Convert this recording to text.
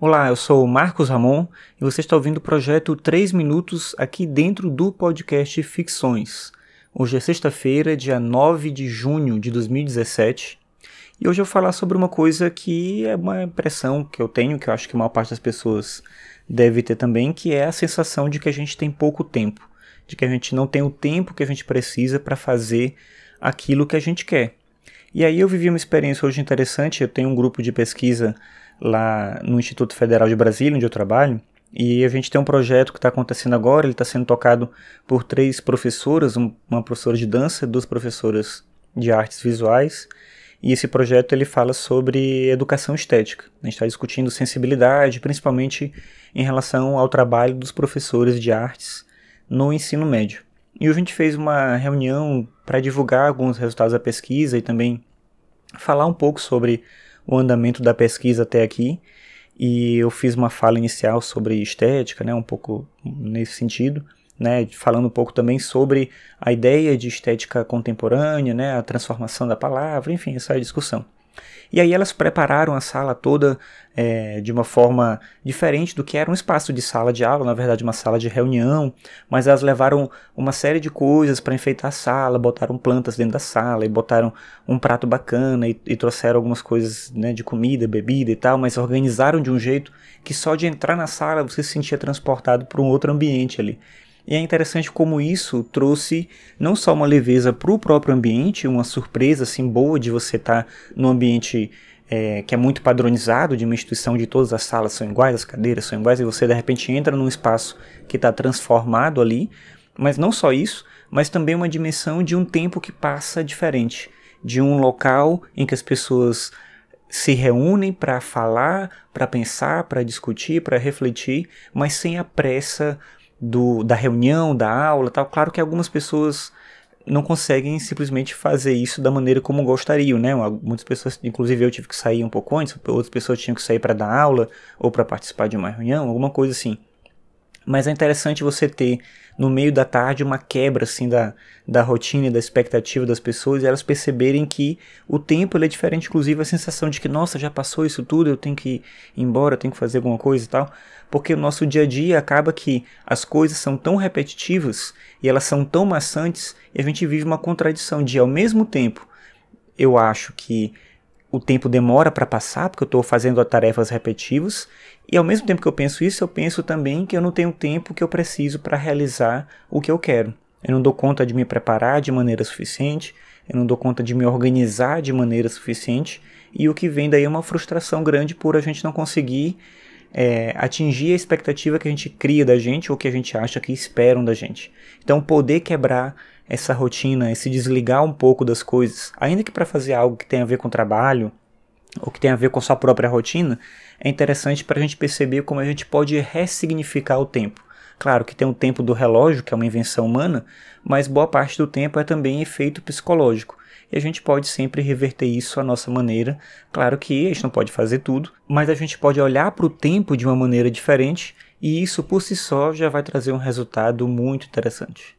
Olá, eu sou o Marcos Ramon e você está ouvindo o projeto 3 Minutos aqui dentro do podcast Ficções. Hoje é sexta-feira, dia 9 de junho de 2017, e hoje eu vou falar sobre uma coisa que é uma impressão que eu tenho, que eu acho que a maior parte das pessoas deve ter também, que é a sensação de que a gente tem pouco tempo, de que a gente não tem o tempo que a gente precisa para fazer aquilo que a gente quer. E aí eu vivi uma experiência hoje interessante, eu tenho um grupo de pesquisa lá no Instituto Federal de Brasília, onde eu trabalho, e a gente tem um projeto que está acontecendo agora, ele está sendo tocado por três professoras, uma professora de dança, duas professoras de artes visuais, e esse projeto ele fala sobre educação estética. A gente está discutindo sensibilidade, principalmente em relação ao trabalho dos professores de artes no ensino médio. E a gente fez uma reunião para divulgar alguns resultados da pesquisa e também falar um pouco sobre o andamento da pesquisa até aqui. E eu fiz uma fala inicial sobre estética, né, um pouco nesse sentido, né, falando um pouco também sobre a ideia de estética contemporânea, né, a transformação da palavra, enfim, essa discussão. E aí elas prepararam a sala toda é, de uma forma diferente do que era um espaço de sala de aula, na verdade uma sala de reunião, mas elas levaram uma série de coisas para enfeitar a sala, botaram plantas dentro da sala e botaram um prato bacana e, e trouxeram algumas coisas né, de comida, bebida e tal, mas organizaram de um jeito que só de entrar na sala você se sentia transportado para um outro ambiente ali. E é interessante como isso trouxe não só uma leveza para o próprio ambiente, uma surpresa assim boa de você estar tá num ambiente é, que é muito padronizado, de uma instituição de todas as salas são iguais, as cadeiras são iguais, e você de repente entra num espaço que está transformado ali. Mas não só isso, mas também uma dimensão de um tempo que passa diferente, de um local em que as pessoas se reúnem para falar, para pensar, para discutir, para refletir, mas sem a pressa do, da reunião, da aula tal. Claro que algumas pessoas não conseguem simplesmente fazer isso da maneira como gostariam, né? Muitas pessoas, inclusive eu tive que sair um pouco antes, outras pessoas tinham que sair para dar aula ou para participar de uma reunião, alguma coisa assim. Mas é interessante você ter no meio da tarde uma quebra assim da, da rotina e da expectativa das pessoas e elas perceberem que o tempo é diferente, inclusive a sensação de que nossa, já passou isso tudo, eu tenho que ir embora, eu tenho que fazer alguma coisa e tal, porque o nosso dia a dia acaba que as coisas são tão repetitivas e elas são tão maçantes e a gente vive uma contradição de ao mesmo tempo eu acho que o tempo demora para passar, porque eu estou fazendo tarefas repetitivas, e ao mesmo tempo que eu penso isso, eu penso também que eu não tenho tempo que eu preciso para realizar o que eu quero. Eu não dou conta de me preparar de maneira suficiente, eu não dou conta de me organizar de maneira suficiente, e o que vem daí é uma frustração grande por a gente não conseguir é, atingir a expectativa que a gente cria da gente ou que a gente acha que esperam da gente. Então, poder quebrar essa rotina, esse desligar um pouco das coisas, ainda que para fazer algo que tem a ver com trabalho ou que tem a ver com sua própria rotina, é interessante para a gente perceber como a gente pode ressignificar o tempo. Claro que tem o tempo do relógio, que é uma invenção humana, mas boa parte do tempo é também efeito psicológico. E a gente pode sempre reverter isso à nossa maneira. Claro que a gente não pode fazer tudo, mas a gente pode olhar para o tempo de uma maneira diferente, e isso por si só já vai trazer um resultado muito interessante.